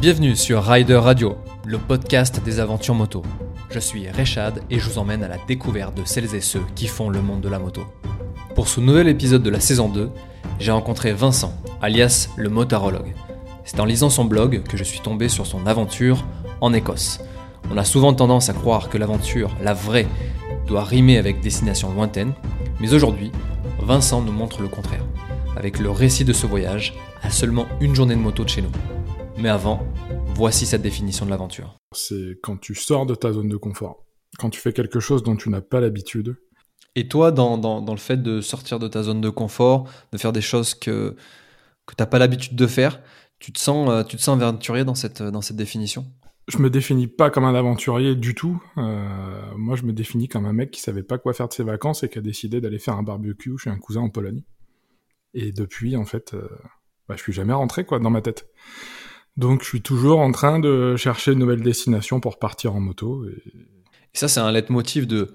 Bienvenue sur Rider Radio, le podcast des aventures moto. Je suis Rechad et je vous emmène à la découverte de celles et ceux qui font le monde de la moto. Pour ce nouvel épisode de la saison 2, j'ai rencontré Vincent, alias le motarologue. C'est en lisant son blog que je suis tombé sur son aventure en Écosse. On a souvent tendance à croire que l'aventure, la vraie, doit rimer avec destination lointaine, mais aujourd'hui, Vincent nous montre le contraire, avec le récit de ce voyage à seulement une journée de moto de chez nous. Mais avant, voici cette définition de l'aventure. C'est quand tu sors de ta zone de confort, quand tu fais quelque chose dont tu n'as pas l'habitude. Et toi, dans, dans, dans, le fait de sortir de ta zone de confort, de faire des choses que, que tu n'as pas l'habitude de faire, tu te sens, euh, tu te sens aventurier dans cette, dans cette définition? Je me définis pas comme un aventurier du tout. Euh, moi, je me définis comme un mec qui savait pas quoi faire de ses vacances et qui a décidé d'aller faire un barbecue chez un cousin en Pologne. Et depuis, en fait, euh, bah, je suis jamais rentré quoi dans ma tête. Donc je suis toujours en train de chercher une nouvelle destination pour partir en moto. Et, ça, c'est un leitmotiv de,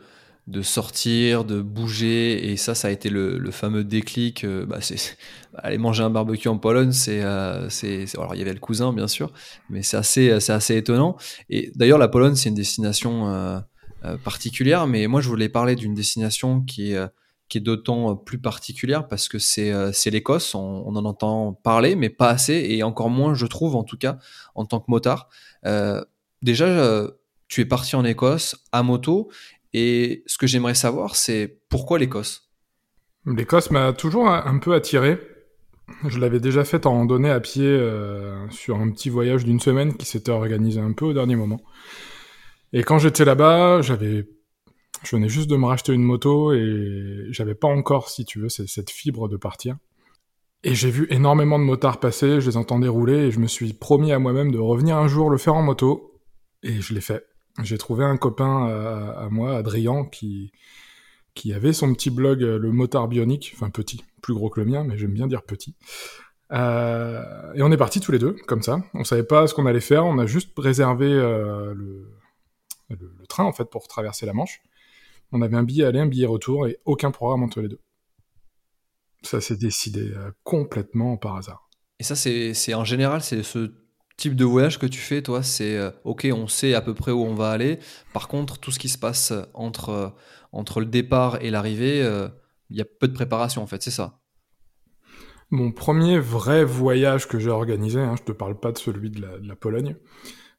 de sortir, de bouger, et ça, ça a été le, le fameux déclic. Euh, bah, aller manger un barbecue en Pologne, c'est, euh, c'est, alors il y avait le cousin bien sûr, mais c'est assez, c'est assez étonnant. Et d'ailleurs, la Pologne, c'est une destination euh, euh, particulière, mais moi, je voulais parler d'une destination qui est qui est d'autant plus particulière parce que c'est c'est l'Écosse, on, en entend parler, mais pas assez, et encore moins, je trouve, en tout cas, en tant que motard. Euh, déjà, tu es parti en Écosse à moto, et ce que j'aimerais savoir, c'est pourquoi l'Écosse? L'Écosse m'a toujours un peu attiré. Je l'avais déjà fait en randonnée à pied euh, sur un petit voyage d'une semaine qui s'était organisé un peu au dernier moment. Et quand j'étais là-bas, j'avais, je venais juste de me racheter une moto et j'avais pas encore, si tu veux, cette fibre de partir. Et j'ai vu énormément de motards passer, je les entendais rouler et je me suis promis à moi-même de revenir un jour le faire en moto. Et je l'ai fait j'ai trouvé un copain à, moi, Adrien, qui, qui avait son petit blog, le motard bionique, enfin petit, plus gros que le mien, mais j'aime bien dire petit. Euh, et on est partis tous les deux, comme ça. On savait pas ce qu'on allait faire, on a juste réservé euh, le, le, train, en fait, pour traverser la Manche. On avait un billet aller, un billet retour, et aucun programme entre les deux. Ça s'est décidé euh, complètement par hasard. Et ça, c'est en général, c'est ce type de voyage que tu fais, toi, c'est euh, ok, on sait à peu près où on va aller. Par contre, tout ce qui se passe entre, euh, entre le départ et l'arrivée, euh, il y a peu de préparation en fait, c'est ça. Mon premier vrai voyage que j'ai organisé, hein, je te parle pas de celui de la, de la Pologne,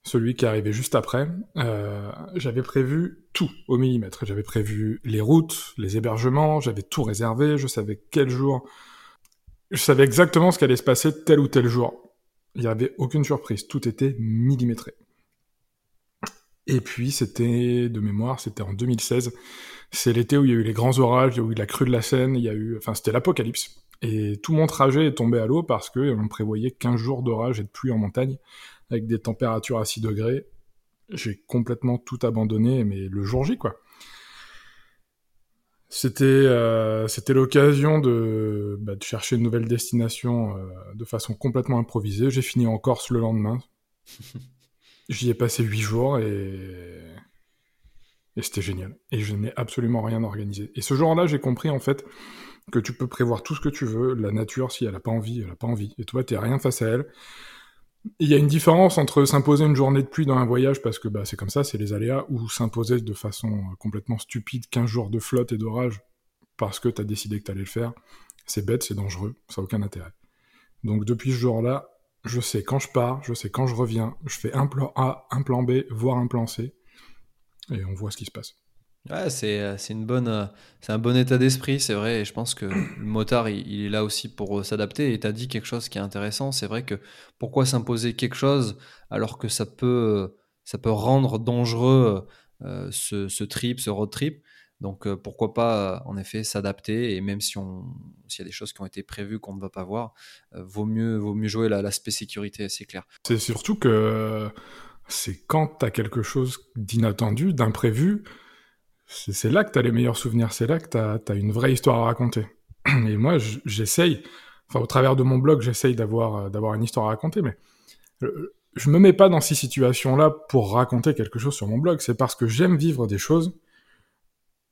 celui qui arrivé juste après, euh, j'avais prévu tout au millimètre. J'avais prévu les routes, les hébergements, j'avais tout réservé, je savais quel jour, je savais exactement ce qui allait se passer tel ou tel jour il n'y avait aucune surprise, tout était millimétré. Et puis, c'était, de mémoire, c'était en 2016. C'est l'été où il y a eu les grands orages, il y a eu la crue de la Seine, il y a eu, enfin, c'était l'apocalypse. Et tout mon trajet est tombé à l'eau parce que on prévoyait 15 jours d'orage et de pluie en montagne, avec des températures à 6 degrés. J'ai complètement tout abandonné, mais le jour J, quoi. C'était euh, c'était l'occasion de, bah, de chercher une nouvelle destination euh, de façon complètement improvisée. J'ai fini en Corse le lendemain. J'y ai passé huit jours et et c'était génial. Et je n'ai absolument rien organisé. Et ce jour-là, j'ai compris en fait que tu peux prévoir tout ce que tu veux. La nature, si elle a pas envie, elle a pas envie. Et toi, t'es rien face à elle. Il y a une différence entre s'imposer une journée de pluie dans un voyage parce que bah, c'est comme ça, c'est les aléas, ou s'imposer de façon complètement stupide 15 jours de flotte et d'orage parce que tu as décidé que tu allais le faire. C'est bête, c'est dangereux, ça n'a aucun intérêt. Donc depuis ce jour-là, je sais quand je pars, je sais quand je reviens, je fais un plan A, un plan B, voire un plan C, et on voit ce qui se passe. Ouais, c'est une bonne c'est un bon état d'esprit, c'est vrai. Et je pense que le motard, il, est là aussi pour s'adapter. Et tu as dit quelque chose qui est intéressant. C'est vrai que pourquoi s'imposer quelque chose alors que ça peut ça peut rendre dangereux euh, ce, trip, ce road trip? Donc euh, pourquoi pas en effet s'adapter et même si on s'il y a des choses qui ont été prévues qu'on ne va pas voir, euh, vaut mieux vaut mieux jouer l'aspect sécurité, c'est clair. C'est surtout que c'est quand tu as quelque chose d'inattendu, d'imprévu c'est là que tu as les meilleurs souvenirs, c'est là que tu as, une vraie histoire à raconter. Et moi, j'essaye, enfin au travers de mon blog, j'essaye d'avoir d'avoir une histoire à raconter, mais je me mets pas dans ces situations-là pour raconter quelque chose sur mon blog, c'est parce que j'aime vivre des choses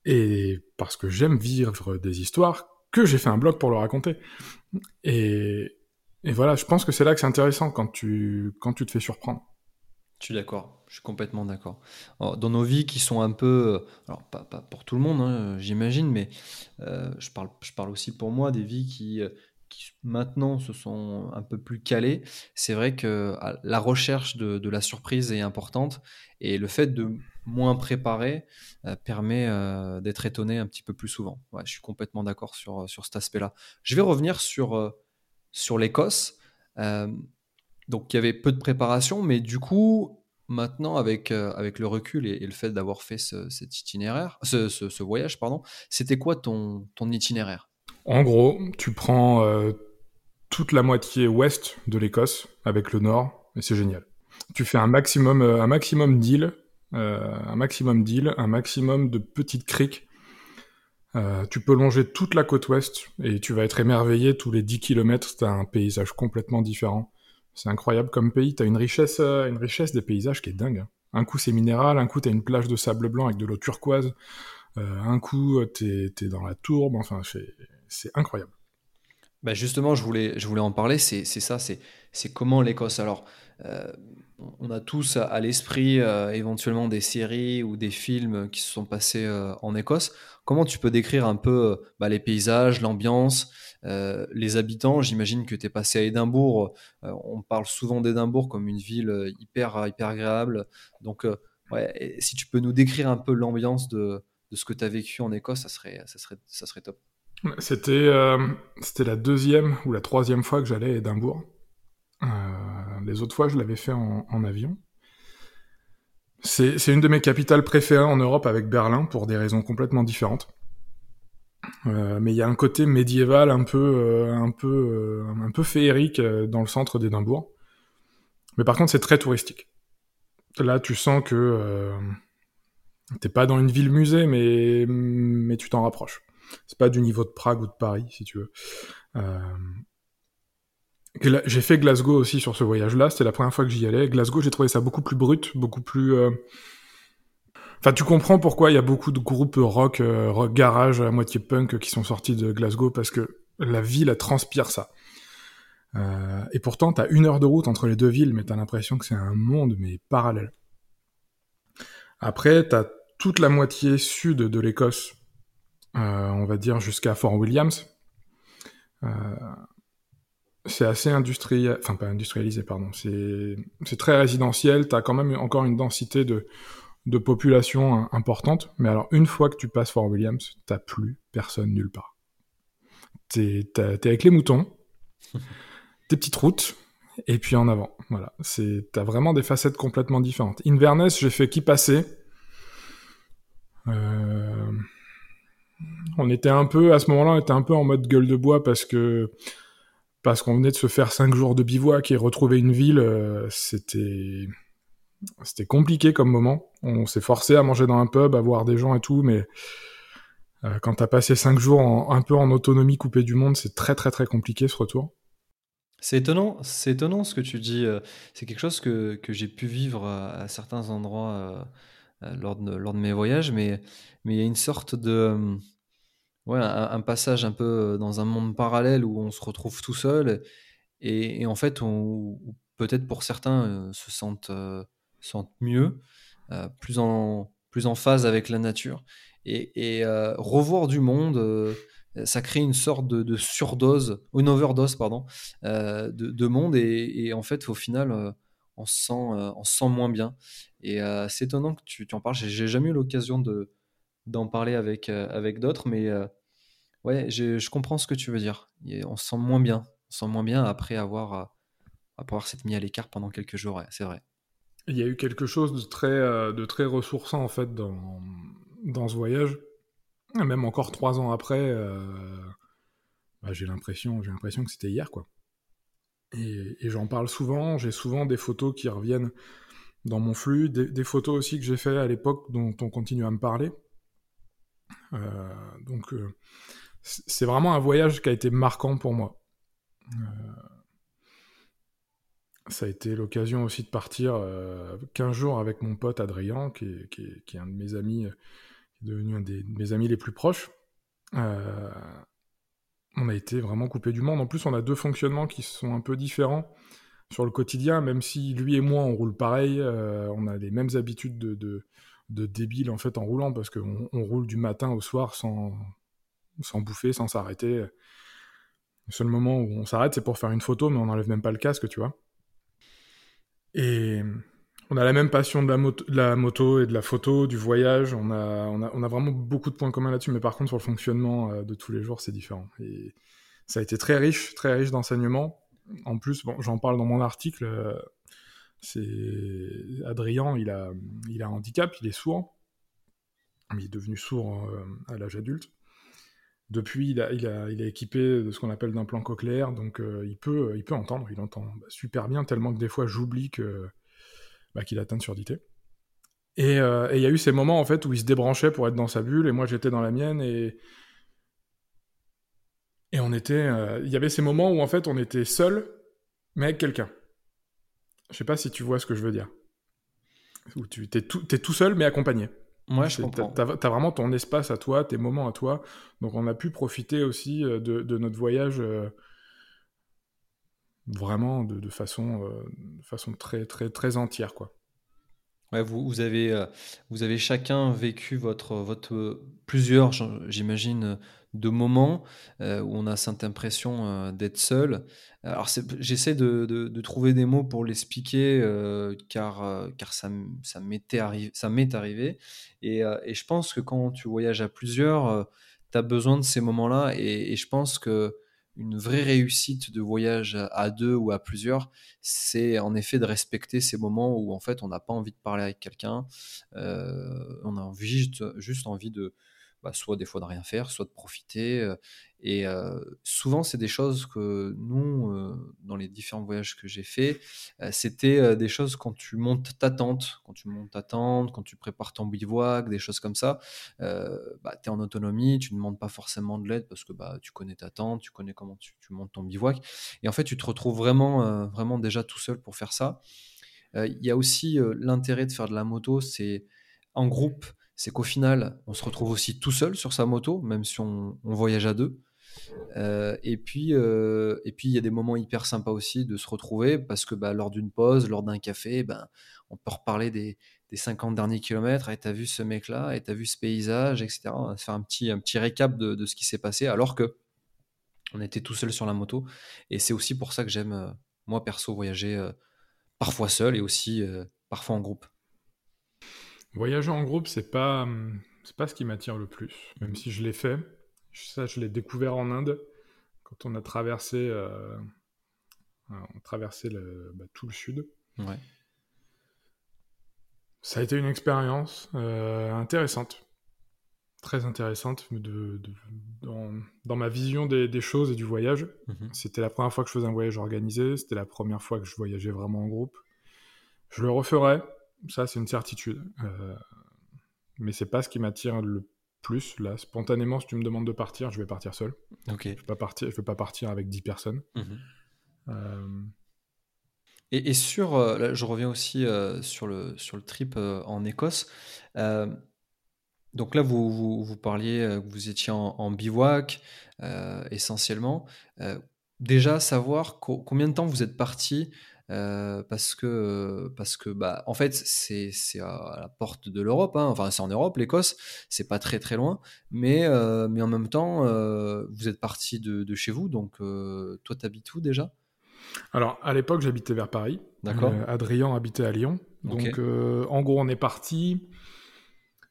et parce que j'aime vivre des histoires que j'ai fait un blog pour le raconter. Et, et voilà, je pense que c'est là que c'est intéressant quand tu, quand tu te fais surprendre. Je suis d'accord, je suis complètement d'accord. Dans nos vies qui sont un peu, alors pas, pour tout le monde, hein, j'imagine, mais euh, je, parle, je parle aussi pour moi des vies qui, qui maintenant se sont un peu plus calées. C'est vrai que la recherche de, la surprise est importante et le fait de moins préparer euh, permet euh, d'être étonné un petit peu plus souvent. Je suis complètement d'accord sur, sur cet aspect-là. Je vais revenir sur sur l'Écosse. Euh, donc il y avait peu de préparation, mais du coup, maintenant, avec, euh, avec le recul et, le fait d'avoir fait ce, cet itinéraire, ce, voyage, pardon, c'était quoi ton, ton itinéraire? En gros, tu prends euh, toute la moitié ouest de l'Écosse avec le nord, et c'est génial. Tu fais un maximum, un maximum d'îles, un maximum d'îles, un maximum de petites criques euh, tu peux longer toute la côte ouest et tu vas être émerveillé tous les 10 km, tu as un paysage complètement différent. C'est incroyable comme pays, tu as une richesse, euh, une richesse des paysages qui est dingue. Hein. Un coup c'est minéral, un coup tu as une plage de sable blanc avec de l'eau turquoise, euh, un coup tu es, dans la tourbe, enfin c'est incroyable. Bah justement, je voulais, je voulais en parler, c'est ça, c'est comment l'Écosse. Alors, on a tous à l'esprit éventuellement des séries ou des films qui se sont passés en Écosse. Comment tu peux décrire un peu euh, bah, les paysages, l'ambiance, euh, les habitants? J'imagine que tu es passé à Édimbourg. Euh, on parle souvent d'Édimbourg comme une ville hyper, hyper agréable. Donc, ouais, si tu peux nous décrire un peu l'ambiance de, ce que tu as vécu en Écosse, ça serait, ça serait, ça serait top. C'était c'était la deuxième ou la troisième fois que j'allais à Édimbourg. les autres fois, je l'avais fait en avion. C'est une de mes capitales préférées en Europe avec Berlin pour des raisons complètement différentes. Euh, mais il y a un côté médiéval un peu, euh, un peu, euh, un peu féerique dans le centre d'Édimbourg. Mais par contre, c'est très touristique. Là, tu sens que t'es pas dans une ville musée, mais mais tu t'en rapproches. C'est pas du niveau de Prague ou de Paris, si tu veux. J'ai fait Glasgow aussi sur ce voyage-là. C'était la première fois que j'y allais. Glasgow, j'ai trouvé ça beaucoup plus brut, beaucoup plus. Euh, enfin, tu comprends pourquoi il y a beaucoup de groupes rock, euh, rock garage à moitié punk qui sont sortis de Glasgow parce que la ville, elle transpire ça. Euh, et pourtant, t'as une heure de route entre les deux villes, mais t'as l'impression que c'est un monde mais parallèle. Après, t'as toute la moitié sud de l'Écosse, on va dire jusqu'à Fort Williams. Euh, c'est assez industriel, enfin pas industrialisé, pardon. C'est très résidentiel. T'as quand même encore une densité de, de population importante. Mais alors, une fois que tu passes Fort Williams, t'as plus personne nulle part. T'es avec les moutons, tes petites routes, et puis en avant. Voilà. T'as vraiment des facettes complètement différentes. Inverness, j'ai fait qui passer. Euh, on était un peu, à ce moment-là, on était un peu en mode gueule de bois parce que parce qu'on venait de se faire cinq jours de bivouac et retrouver une ville, euh, c'était c'était compliqué comme moment. On s'est forcé à manger dans un pub, à voir des gens et tout, mais euh, quand t'as passé cinq jours un peu en autonomie, coupé du monde, c'est très très très compliqué ce retour. C'est étonnant, c'est étonnant ce que tu dis. Euh, c'est quelque chose que, que j'ai pu vivre à, certains endroits lors, de, lors de mes voyages, mais mais il y a une sorte de ouais, un, passage un peu euh, dans un monde parallèle où on se retrouve tout seul et, en fait, on, peut-être pour certains euh, se sentent, euh, sentent mieux, plus, en, plus en phase avec la nature. Et, revoir du monde, ça crée une sorte de, surdose, une overdose, pardon, de, monde. Et, en fait, au final, on, se sent, on se sent moins bien. Et c'est étonnant que tu, tu en parles. J'ai jamais eu l'occasion de, d'en parler avec, euh, avec d'autres, mais euh, ouais, je, comprends ce que tu veux dire. on se sent moins bien. On se sent moins bien après avoir, euh, avoir s'être mis à l'écart pendant quelques jours, c'est vrai. Il y a eu quelque chose de très, de très ressourçant en fait dans, dans ce voyage. Même encore trois ans après, bah, j'ai l'impression, j'ai l'impression que c'était hier quoi. Et, j'en parle souvent. J'ai souvent des photos qui reviennent dans mon flux, des, des photos aussi que j'ai fait à l'époque dont on continue à me parler. Euh, donc euh, c'est vraiment un voyage qui a été marquant pour moi. Euh, ça a été l'occasion aussi de partir 15 jours avec mon pote Adrien, qui est, un de mes amis, qui est devenu un des, de mes amis les plus proches. on a été vraiment coupé du monde. En plus, on a deux fonctionnements qui sont un peu différents sur le quotidien, même si lui et moi, on roule pareil, on a les mêmes habitudes de, de, de débile en fait en roulant, parce qu'on on roule du matin au soir sans, sans bouffer, sans s'arrêter. Le seul moment où on s'arrête, c'est pour faire une photo, mais on n'enlève même pas le casque, tu vois. Et on a la même passion de la, moto, de la moto et de la photo, du voyage. On a, on a, on a vraiment beaucoup de points communs là-dessus, mais par contre, sur le fonctionnement euh, de tous les jours, c'est différent. Et ça a été très riche, très riche d'enseignements. En plus, bon, j'en parle dans mon article. C'est Adrien, il a, il a un handicap, il est sourd. Il est devenu sourd euh, à l'âge adulte. Depuis, il, a, il, a, il est équipé de ce qu'on appelle d'un plan cochléaire, donc euh, il, peut, il peut entendre, il entend super bien, tellement que des fois j'oublie que bah, qu'il atteint de surdité. Et euh, il y a eu ces moments en fait où il se débranchait pour être dans sa bulle, et moi j'étais dans la mienne, et et on était, il y avait ces moments où en fait on était seul, mais avec quelqu'un. Je sais pas si tu vois ce que je veux dire. Où tu es tout, es tout seul mais accompagné. Moi, je comprends. T'as as vraiment ton espace à toi, tes moments à toi. Donc, on a pu profiter aussi euh, de, de notre voyage euh, vraiment de, de façon, euh, de façon très, très, très entière, quoi. Ouais, vous, vous, avez, euh, vous avez chacun vécu votre, votre plusieurs, j'imagine, de moments euh, où on a cette impression euh, d'être seul. Alors j'essaie de, trouver des mots pour l'expliquer euh, car, ça, m'est arrivé. Et, je pense que quand tu voyages à plusieurs, tu as besoin de ces moments-là. Et, je pense que une vraie réussite de voyage à deux ou à plusieurs, c'est en effet de respecter ces moments où en fait on n'a pas envie de parler avec quelqu'un, on a juste envie de, bah, soit des fois de rien faire, soit de profiter. Et euh, souvent, c'est des choses que nous, euh, dans les différents voyages que j'ai faits, euh, c'était des choses quand tu montes ta tente, quand tu montes ta tente, quand tu prépares ton bivouac, des choses comme ça. bah, tu es en autonomie, tu ne demandes pas forcément de l'aide parce que bah, tu connais ta tente, tu connais comment tu, tu, montes ton bivouac. Et en fait, tu te retrouves vraiment, vraiment déjà tout seul pour faire ça. Il y a aussi l'intérêt de faire de la moto, c'est en groupe c'est qu'au final, on se retrouve aussi tout seul sur sa moto, même si on, voyage à deux. Euh, et puis, euh, et puis il y a des moments hyper sympas aussi de se retrouver parce que bah, lors d'une pause, lors d'un café, ben, on peut reparler des, des 50 derniers kilomètres. Et t'as vu ce mec-là, et t'as vu ce paysage, etc. On va faire un petit, récap de, ce qui s'est passé alors que on était tout seul sur la moto. Et c'est aussi pour ça que j'aime, euh, moi perso, voyager parfois seul et aussi parfois en groupe. Voyager en groupe, c'est pas, c'est pas ce qui m'attire le plus, même si je l'ai fait. Ça, je l'ai découvert en Inde quand on a traversé, euh, on traversé le, bah, tout le sud. Ouais. Ça a été une expérience euh, intéressante, très intéressante de, de, dans, dans, ma vision des, des, choses et du voyage. -hmm. C'était la première fois que je faisais un voyage organisé, c'était la première fois que je voyageais vraiment en groupe. Je le referai, ça c'est une certitude. Euh, mais c'est pas ce qui m'attire le plus. Là, spontanément, si tu me demandes de partir, je vais partir seul. Ok. Je vais pas partir, je vais pas partir avec 10 personnes. -hmm. euh... et, et, sur, euh, là, je reviens aussi euh, sur, le, sur le trip euh, en Écosse. Donc là, vous, vous, vous parliez que vous étiez en, en bivouac, essentiellement. déjà, savoir co combien de temps vous êtes parti euh, parce que parce que bah en fait c'est c'est à la porte de l'Europe hein. enfin c'est en Europe l'Écosse c'est pas très très loin. Mais euh, mais en même temps euh, vous êtes parti de, de, chez vous donc toi t'habites où déjà? Alors à l'époque j'habitais vers Paris. D'accord. Adrien habitait à Lyon. Donc okay. en gros on est parti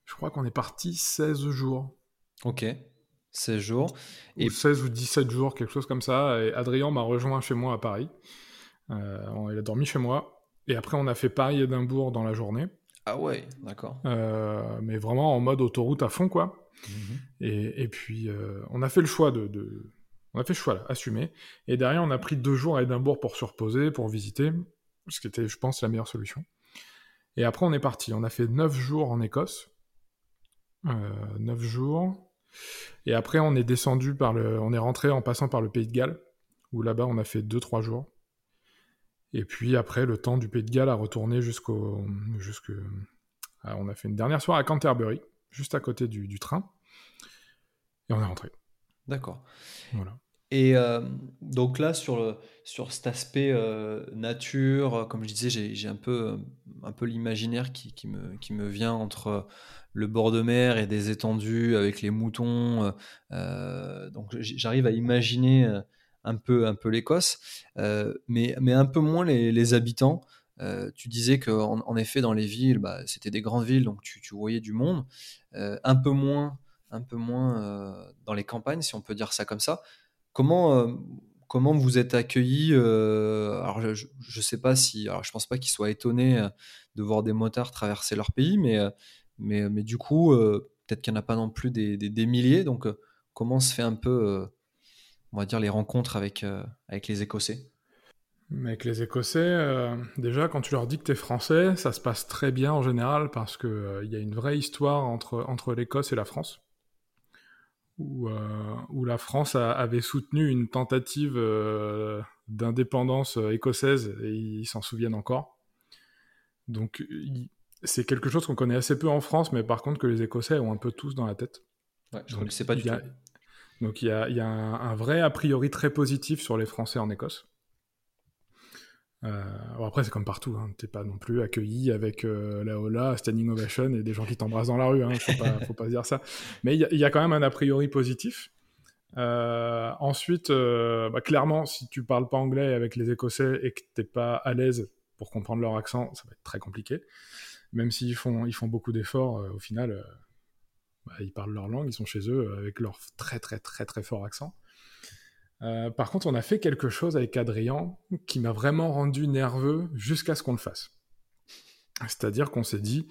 je crois qu'on est parti 16 jours. Ok. 16 jours. Et ou 16 ou 17 jours quelque chose comme ça. Et Adrien m'a rejoint chez moi à Paris. euh, il a dormi chez moi. Et après, on a fait Paris-Édimbourg dans la journée. Ah ouais, d'accord. Euh, mais vraiment en mode autoroute à fond, quoi. Mhm. Mmh. Et, et, puis, euh, on a fait le choix de, de... On a fait le choix, là, assumé. Et derrière, on a pris deux jours à Édimbourg pour se reposer, pour visiter, ce qui était, je pense, la meilleure solution. Et après, on est parti. On a fait neuf jours en Écosse. Euh, neuf jours. Et après, on est descendu par le... On est rentré en passant par le Pays de Galles, où là-bas, on a fait deux, trois jours. Et puis après, le temps du Pays de Galles a retourné jusqu'au. Ah, on a fait une dernière soirée à Canterbury, juste à côté du, du train. Et on est rentré. D'accord. Voilà. Et donc là, sur, le, sur cet aspect nature, comme je disais, j'ai un peu, un peu l'imaginaire qui, qui, me, qui me vient entre le bord de mer et des étendues avec les moutons. donc j'arrive à imaginer un peu, un peu l'Écosse, mais, mais un peu moins les, habitants. tu disais qu'en en effet, dans les villes, bah, c'était des grandes villes, donc tu, voyais du monde. un peu moins, un peu moins dans les campagnes, si on peut dire ça comme ça. Comment, euh, comment vous êtes accueillis euh, Alors, je ne sais pas si. Alors, je pense pas qu'ils soient étonnés euh, de voir des motards traverser leur pays, mais, mais, mais du coup, peut-être qu'il n'y en a pas non plus des, des, milliers. Donc, comment se fait un peu, on va dire, les rencontres avec, avec les Écossais avec les Écossais, déjà, quand tu leur dis que tu es français, ça se passe très bien en général parce qu'il il y a une vraie histoire entre, entre l'Écosse et la France où, euh, où la France avait soutenu une tentative euh, d'indépendance euh, écossaise et ils s'en souviennent encore. Donc c'est quelque chose qu'on connaît assez peu en France, mais par contre que les Écossais ont un peu tous dans la tête. Ouais, je ne sais pas du tout. Donc il y a, un, vrai a priori très positif sur les Français en Écosse. Euh, après, c'est comme partout. Hein. T'es pas non plus accueilli avec euh, la hola, standing ovation et des gens qui t'embrassent dans la rue. Hein. Faut pas, faut pas dire ça. Mais il y, a quand même un a priori positif. Euh, ensuite, euh, bah, clairement, si tu parles pas anglais avec les Écossais et que t'es pas à l'aise pour comprendre leur accent, ça va être très compliqué. Même s'ils ils font beaucoup d'efforts, au final, bah, ils parlent leur langue, ils sont chez eux avec leur très très très très fort accent. Euh, par contre, on a fait quelque chose avec Adrien qui m'a vraiment rendu nerveux jusqu'à ce qu'on le fasse. C'est-à-dire qu'on s'est dit,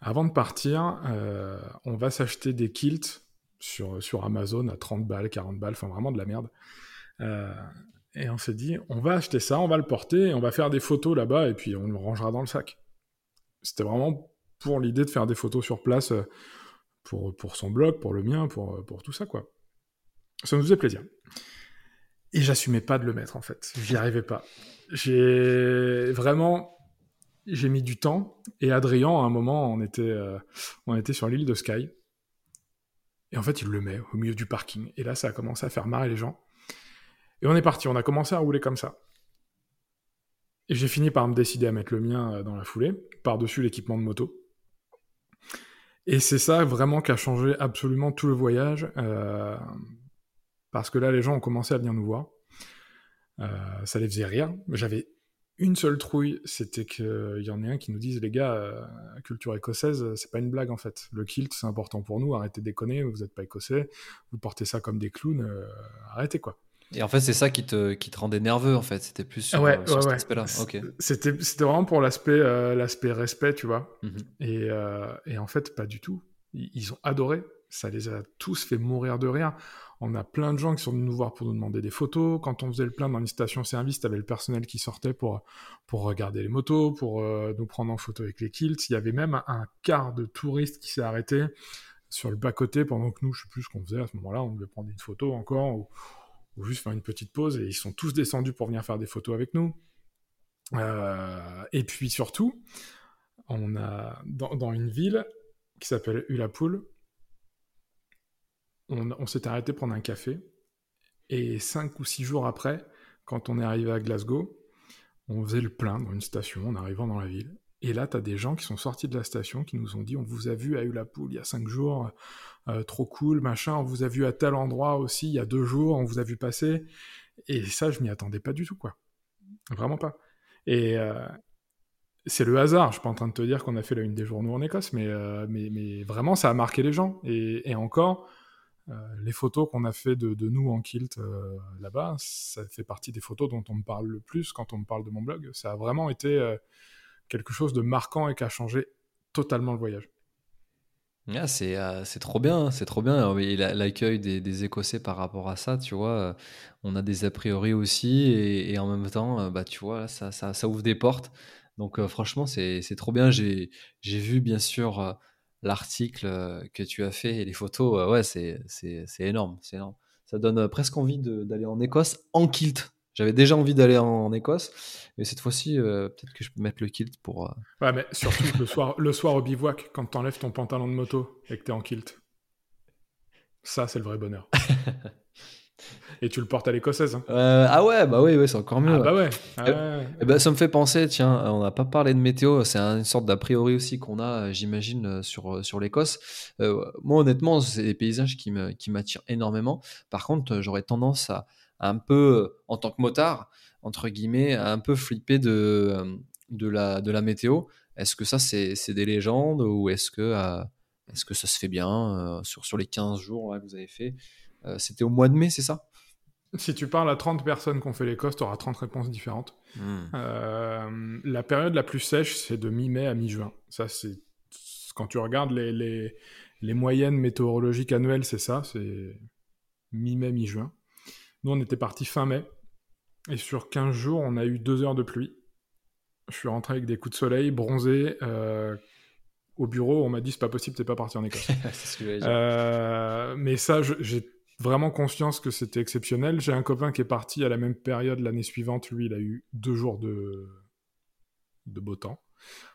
avant de partir, euh, on va s'acheter des kilts sur, sur Amazon à 30 balles, 40 balles, enfin vraiment de la merde. Euh, et on s'est dit, on va acheter ça, on va le porter, on va faire des photos là-bas, et puis on le rangera dans le sac. C'était vraiment pour l'idée de faire des photos sur place pour, pour son blog, pour le mien, pour, pour tout ça, quoi. Ça nous faisait plaisir. Et j'assumais pas de le mettre en fait. J'y arrivais pas. J'ai vraiment j'ai mis du temps et Adrien à un moment on était euh, on était sur l'île de Sky et en fait il le met au milieu du parking et là ça a commencé à faire marrer les gens et on est parti on a commencé à rouler comme ça et j'ai fini par me décider à mettre le mien euh, dans la foulée par dessus l'équipement de moto et c'est ça vraiment qui a changé absolument tout le voyage euh, parce que là, les gens ont commencé à venir nous voir. Euh, ça les faisait rire. J'avais une seule trouille, c'était qu'il y en ait un qui nous dise les gars, euh, culture écossaise, c'est pas une blague en fait. Le kilt, c'est important pour nous. Arrêtez de déconner. Vous n'êtes pas écossais. Vous portez ça comme des clowns. Arrêtez quoi. Et en fait, c'est ça qui te, qui te rendait nerveux, en fait. C'était plus sur, ouais, cet aspect-là. C'était, c'était vraiment pour l'aspect, l'aspect respect, tu vois. Mhm. et, et, en fait, pas du tout. ils ont adoré. Ça les a tous fait mourir de rire. On a plein de gens qui sont venus nous voir pour nous demander des photos. Quand on faisait le plein dans les stations-service, t'avais le personnel qui sortait pour, pour regarder les motos, pour euh, nous prendre en photo avec les kilts. Il y avait même un quart de touristes qui s'est arrêté sur le bas-côté pendant que nous, je sais plus ce qu'on faisait à ce moment-là, on devait prendre une photo encore ou, juste faire une petite pause et ils sont tous descendus pour venir faire des photos avec nous. Euh, et puis surtout, on a dans, une ville qui s'appelle Ulapool, on, s'était arrêté prendre un café. Et cinq ou six jours après, quand on est arrivé à Glasgow, on faisait le plein dans une station en arrivant dans la ville. Et là, tu as des gens qui sont sortis de la station qui nous ont dit on vous a vu à Ulapool il y a cinq jours, euh, trop cool, machin, on vous a vu à tel endroit aussi il y a deux jours, on vous a vu passer. Et ça, je m'y attendais pas du tout, quoi. Vraiment pas. Et euh, c'est le hasard, je suis pas en train de te dire qu'on a fait la une des journaux en Écosse, mais, euh, mais, vraiment, ça a marqué les gens. et encore, les photos qu'on a fait de, nous en kilt là-bas, ça fait partie des photos dont on me parle le plus quand on me parle de mon blog. Ça a vraiment été quelque chose de marquant et qui a changé totalement le voyage. Ah, c'est trop bien, c'est trop bien. L'accueil des, Écossais par rapport à ça, tu vois, on a des a priori aussi, et, en même temps, bah, tu vois, ça, ça, ouvre des portes. Donc franchement, c'est trop bien. J'ai vu bien sûr l'article euh, que tu as fait et les photos, euh, ouais, c'est, énorme, c'est énorme. Ça donne euh, presque envie d'aller en Écosse en kilt. J'avais déjà envie d'aller en, Écosse, mais cette fois-ci, peut-être que je peux mettre le kilt pour. Ouais, mais surtout le soir, le soir au bivouac, quand t'enlèves ton pantalon de moto et que t'es en kilt. Ça, c'est le vrai bonheur. Et tu le portes à l'écossaise. Hein. Euh, ah ouais, bah oui, ouais, c'est encore mieux. Ah bah ouais. Ah eh ben, ça me fait penser, tiens, on n'a pas parlé de météo, c'est une sorte d'a priori aussi qu'on a, j'imagine, sur, sur l'Écosse. moi, honnêtement, c'est des paysages qui m'attirent qui énormément. Par contre, j'aurais tendance à, un peu, en tant que motard, entre guillemets, un peu flipper de, de, la, de la météo. Est-ce que ça, c'est des légendes ou est-ce que, euh, est que ça se fait bien euh, sur, sur les 15 jours que vous avez fait euh, C'était au mois de mai, c'est ça? Si tu parles à 30 personnes qui ont fait l'Écosse, tu auras 30 réponses différentes. Hmm. la période la plus sèche, c'est de mi-mai à mi-juin. Ça, c'est quand tu regardes les, les, les moyennes météorologiques annuelles, c'est ça, c'est mi-mai, mi-juin. Nous, on était parti fin mai. Et sur 15 jours, on a eu 2 heures de pluie. Je suis rentré avec des coups de soleil, bronzé. Euh, au bureau, on m'a dit c'est pas possible, t'es pas parti en Écosse. euh, mais ça, j'ai vraiment conscience que c'était exceptionnel. J'ai un copain qui est parti à la même période l'année suivante. Lui, il a eu deux jours de, de beau temps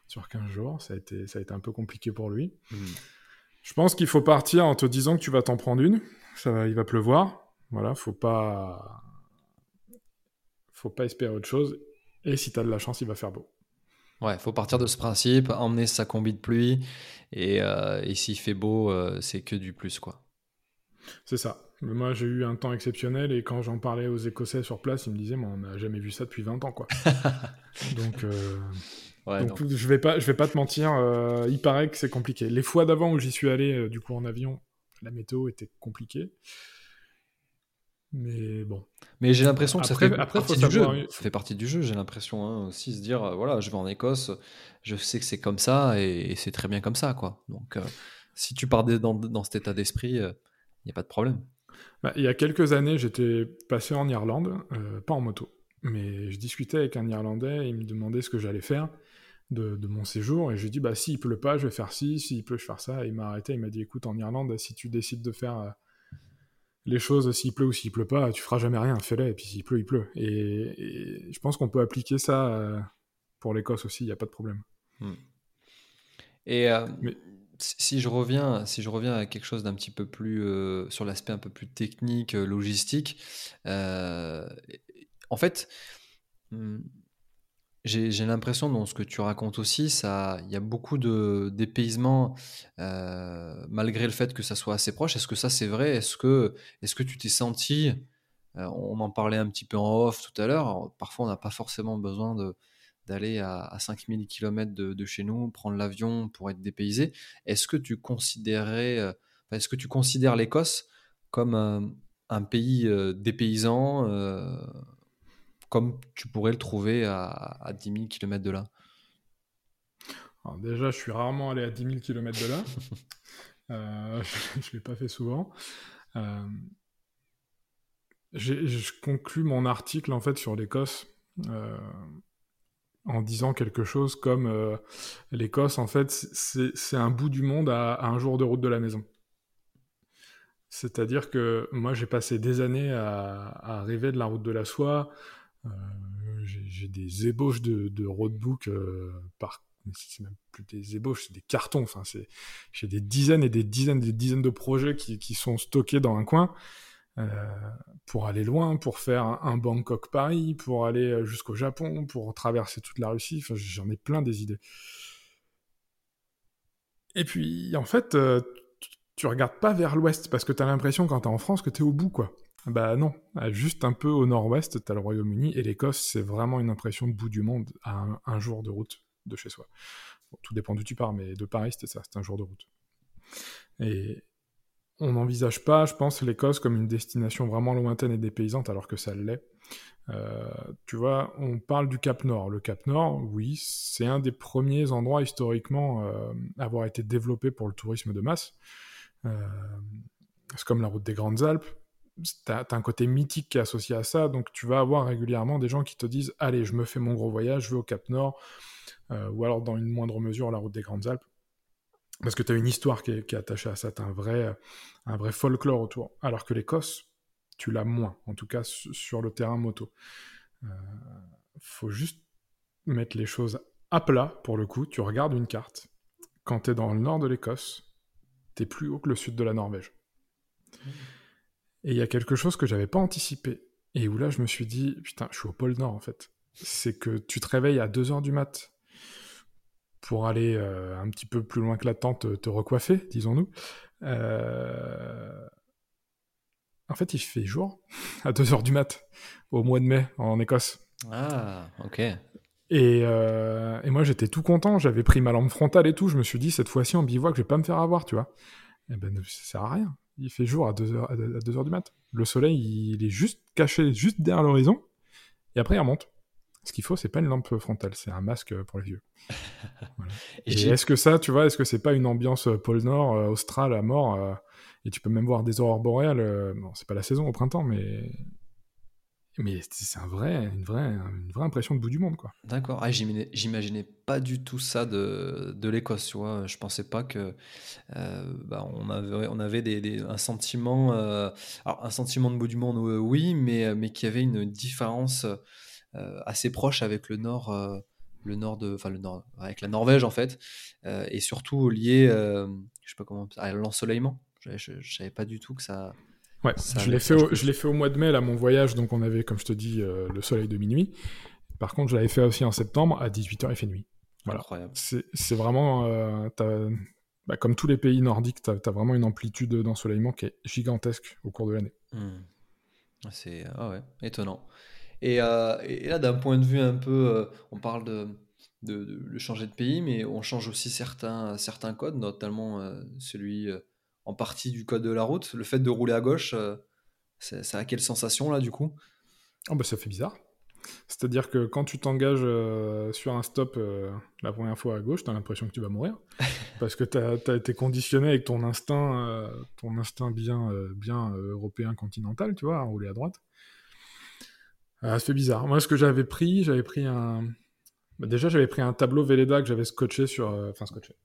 sur 15 jours. Ça a été, ça a été un peu compliqué pour lui. Hmm. Je pense qu'il faut partir en te disant que tu vas t'en prendre une. Ça il va pleuvoir. Voilà, faut pas, faut pas espérer autre chose. Et si tu as de la chance, il va faire beau. Ouais, faut partir de ce principe, emmener sa combi de pluie, et, euh, et s'il fait beau, euh, c'est que du plus, quoi. C'est ça. moi, j'ai eu un temps exceptionnel, et quand j'en parlais aux Écossais sur place, ils me disaient, mais on n'a jamais vu ça depuis 20 ans, quoi. donc, euh, donc, je vais pas, je vais pas te mentir, il paraît que c'est compliqué. Les fois d'avant où j'y suis allé, du coup, en avion, la météo était compliquée. Mais bon. Mais j'ai l'impression que ça fait partie du jeu. Ça fait partie du jeu, j'ai l'impression hein, aussi se dire euh, voilà, je vais en Écosse, je sais que c'est comme ça et, c'est très bien comme ça quoi. Donc euh, si tu pars dans, dans cet état d'esprit, il euh, n'y a pas de problème. Bah, il y a quelques années, j'étais passé en Irlande, pas en moto, mais je discutais avec un Irlandais et il me demandait ce que j'allais faire de, de, mon séjour et j'ai dit bah s'il pleut pas, je vais faire ci, s'il pleut, je vais faire ça. Et il m'a arrêté, il m'a dit écoute en Irlande, si tu décides de faire les choses, s'il pleut ou s'il pleut pas, tu feras jamais rien, fais-les, et puis s'il pleut, il pleut. Et, je pense qu'on peut appliquer ça euh, pour l'Écosse aussi, il n'y a pas de problème. Hmm. Et euh, si je reviens, si je reviens à quelque chose d'un petit peu plus euh, sur l'aspect un peu plus technique, logistique, en fait, hmm, j'ai l'impression dans ce que tu racontes aussi, ça, il y a beaucoup de dépaysement euh, malgré le fait que ça soit assez proche. Est-ce que ça c'est vrai? Est-ce que, est que tu t'es senti euh, On en parlait un petit peu en off tout à l'heure. Parfois, on n'a pas forcément besoin d'aller à, à 5000 km de, chez nous, prendre l'avion pour être dépaysé. Est-ce que tu considérais, euh, est-ce que tu considères l'Écosse comme un pays dépaysant comme tu pourrais le trouver à, à 10 000 km de là Alors Déjà, je suis rarement allé à 10 000 km de là. euh, je ne l'ai pas fait souvent. Euh, je conclus mon article en fait sur l'Écosse euh, en disant quelque chose comme l'Écosse en fait c'est un bout du monde à, un jour de route de la maison. C'est-à-dire que moi j'ai passé des années à, à, rêver de la route de la soie, j'ai des ébauches de, de roadbook euh, par c'est même plus des ébauches, c'est des cartons. Enfin, j'ai des dizaines et des dizaines et des dizaines de projets qui, sont stockés dans un coin euh, pour aller loin, pour faire un, Bangkok Paris, pour aller jusqu'au Japon, pour traverser toute la Russie. Enfin, j'en ai plein des idées. Et puis, en fait, tu, tu regardes pas vers l'ouest parce que tu as l'impression quand t'es en France que t'es au bout, quoi. Bah non, juste un peu au nord-ouest, t'as le Royaume-Uni, et l'Écosse, c'est vraiment une impression de bout du monde à un, jour de route de chez soi. tout dépend d'où tu pars, mais de Paris, c'était ça, c'est un jour de route. Et on n'envisage pas, je pense, l'Écosse comme une destination vraiment lointaine et dépaysante, alors que ça l'est. Euh, tu vois, on parle du Cap Nord. Le Cap Nord, oui, c'est un des premiers endroits historiquement euh, à avoir été développé pour le tourisme de masse. Euh, c'est comme la route des Grandes Alpes t'as as un côté mythique qui est associé à ça, donc tu vas avoir régulièrement des gens qui te disent allez, je me fais mon gros voyage, je vais au Cap Nord, euh, ou alors dans une moindre mesure la route des Grandes Alpes, parce que tu as une histoire qui est, attachée à ça, tu un vrai, un vrai folklore autour. Alors que l'Écosse, tu l'as moins, en tout cas sur le terrain moto. Euh, faut juste mettre les choses à plat pour le coup. Tu regardes une carte. Quand tu es dans le nord de l'Écosse, tu es plus haut que le sud de la Norvège. Mmh. Et il y a quelque chose que j'avais pas anticipé. Et où là, je me suis dit, putain, je suis au pôle Nord en fait. C'est que tu te réveilles à 2h du mat pour aller euh, un petit peu plus loin que la tente te recoiffer, disons-nous. Euh, en fait, il fait jour à 2h du mat au mois de mai en Écosse. Ah, ok. Euh, et, moi, j'étais tout content. J'avais pris ma lampe frontale et tout. Je me suis dit, cette fois-ci, en bivouac, je vais pas me faire avoir, tu vois. Et eh ben, ça sert à rien. Il fait jour à 2h, à 2 heures du mat. Le soleil, il est juste caché, juste derrière l'horizon. Et après, il remonte. Ce qu'il faut, c'est pas une lampe frontale, c'est un masque pour les vieux. et, est-ce que ça, tu vois, est-ce que c'est pas une ambiance pôle Nord, euh, austral à mort euh, Et tu peux même voir des aurores boréales. bon, c'est pas la saison au printemps, mais mais c'est un vrai, une, vraie, une vraie impression de bout du monde, quoi. D'accord. Ah, J'imaginais pas du tout ça de, de l'Écosse. Je pensais pas que euh, bah, on avait, on avait un sentiment, euh, un sentiment de bout du monde, oui, mais mais qu'il y avait une différence euh, assez proche avec le nord, le nord de, enfin le nord, avec la Norvège en fait, et surtout lié, je sais pas comment, à l'ensoleillement. Je, je, je, savais pas du tout que ça Ouais, je l'ai fait, au, je l'ai fait au mois de mai, là, mon voyage, donc on avait, comme je te dis, euh, le soleil de minuit. Par contre, je l'avais fait aussi en septembre, à 18h, il fait nuit. Voilà. Incroyable. C'est, vraiment, euh, bah, comme tous les pays nordiques, tu as, vraiment une amplitude d'ensoleillement qui est gigantesque au cours de l'année. Hmm. C'est ah ouais, étonnant. Et, euh, et là, d'un point de vue un peu, on parle de, de, de, changer de pays, mais on change aussi certains, certains codes, notamment celui en partie du code de la route. Le fait de rouler à gauche, euh, ça a quelle sensation là du coup? Oh bah, Ça fait bizarre. C'est-à-dire que quand tu t'engages euh, sur un stop euh, la première fois à gauche, tu as l'impression que tu vas mourir. parce que tu as, été conditionné avec ton instinct, ton instinct bien, bien européen continental, tu vois, à rouler à droite. ça fait bizarre. Moi, ce que j'avais pris, j'avais pris un. Bah, déjà, j'avais pris un tableau Véleda que j'avais scotché sur. Enfin, scotché.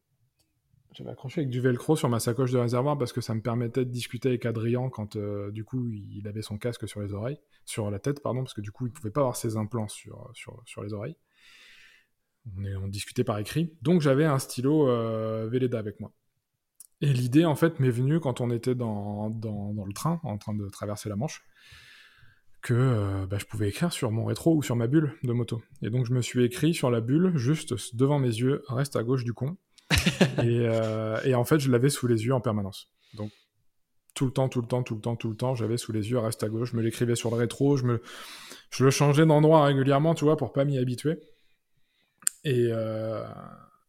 J'avais accroché avec du velcro sur ma sacoche de réservoir parce que ça me permettait de discuter avec Adrien quand euh, du coup il avait son casque sur les oreilles, sur la tête pardon, parce que du coup il pouvait pas avoir ses implants sur, sur, sur les oreilles. On, discutait par écrit. Donc j'avais un stylo euh, avec moi. Et l'idée en fait m'est venue quand on était dans, dans, dans, le train en train de traverser la Manche que euh, bah, je pouvais écrire sur mon rétro ou sur ma bulle de moto. Et donc je me suis écrit sur la bulle, juste devant mes yeux, reste à gauche du con. Euh, et, en fait, je l'avais sous les yeux en permanence. Donc, tout le temps, tout le temps, tout le temps, tout le temps, j'avais sous les yeux, reste à gauche, je me l'écrivais sur le rétro, je, me, je le changeais d'endroit régulièrement, tu vois, pour pas m'y habituer. Et, euh,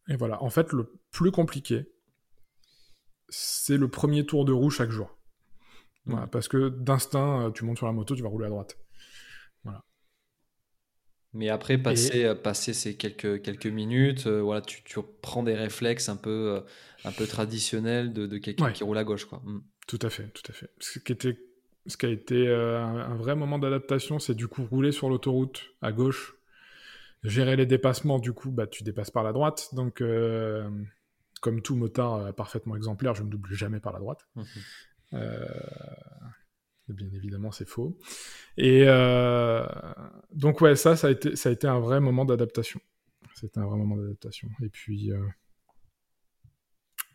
et voilà. En fait, le plus compliqué, c'est le premier tour de roue chaque jour. Voilà, parce que d'instinct, euh, tu montes sur la moto, tu vas rouler à droite. Mais après, passer, euh, passer ces quelques, quelques minutes, euh, voilà, tu, tu, prends des réflexes un peu, euh, un peu traditionnels de, de quelqu'un qui roule à gauche. Quoi. Mm. Tout à fait, tout à fait. Ce qui, était, ce qui a été un, vrai moment d'adaptation, c'est du coup rouler sur l'autoroute à gauche, gérer les dépassements, du coup, bah, tu dépasses par la droite. Donc, comme tout motard parfaitement exemplaire, je ne double jamais par la droite. Mmh bien évidemment, c'est faux. Et euh, donc, ouais, ça, ça a, été, ça a été un vrai moment d'adaptation. C'était un vrai moment d'adaptation. Et puis, euh,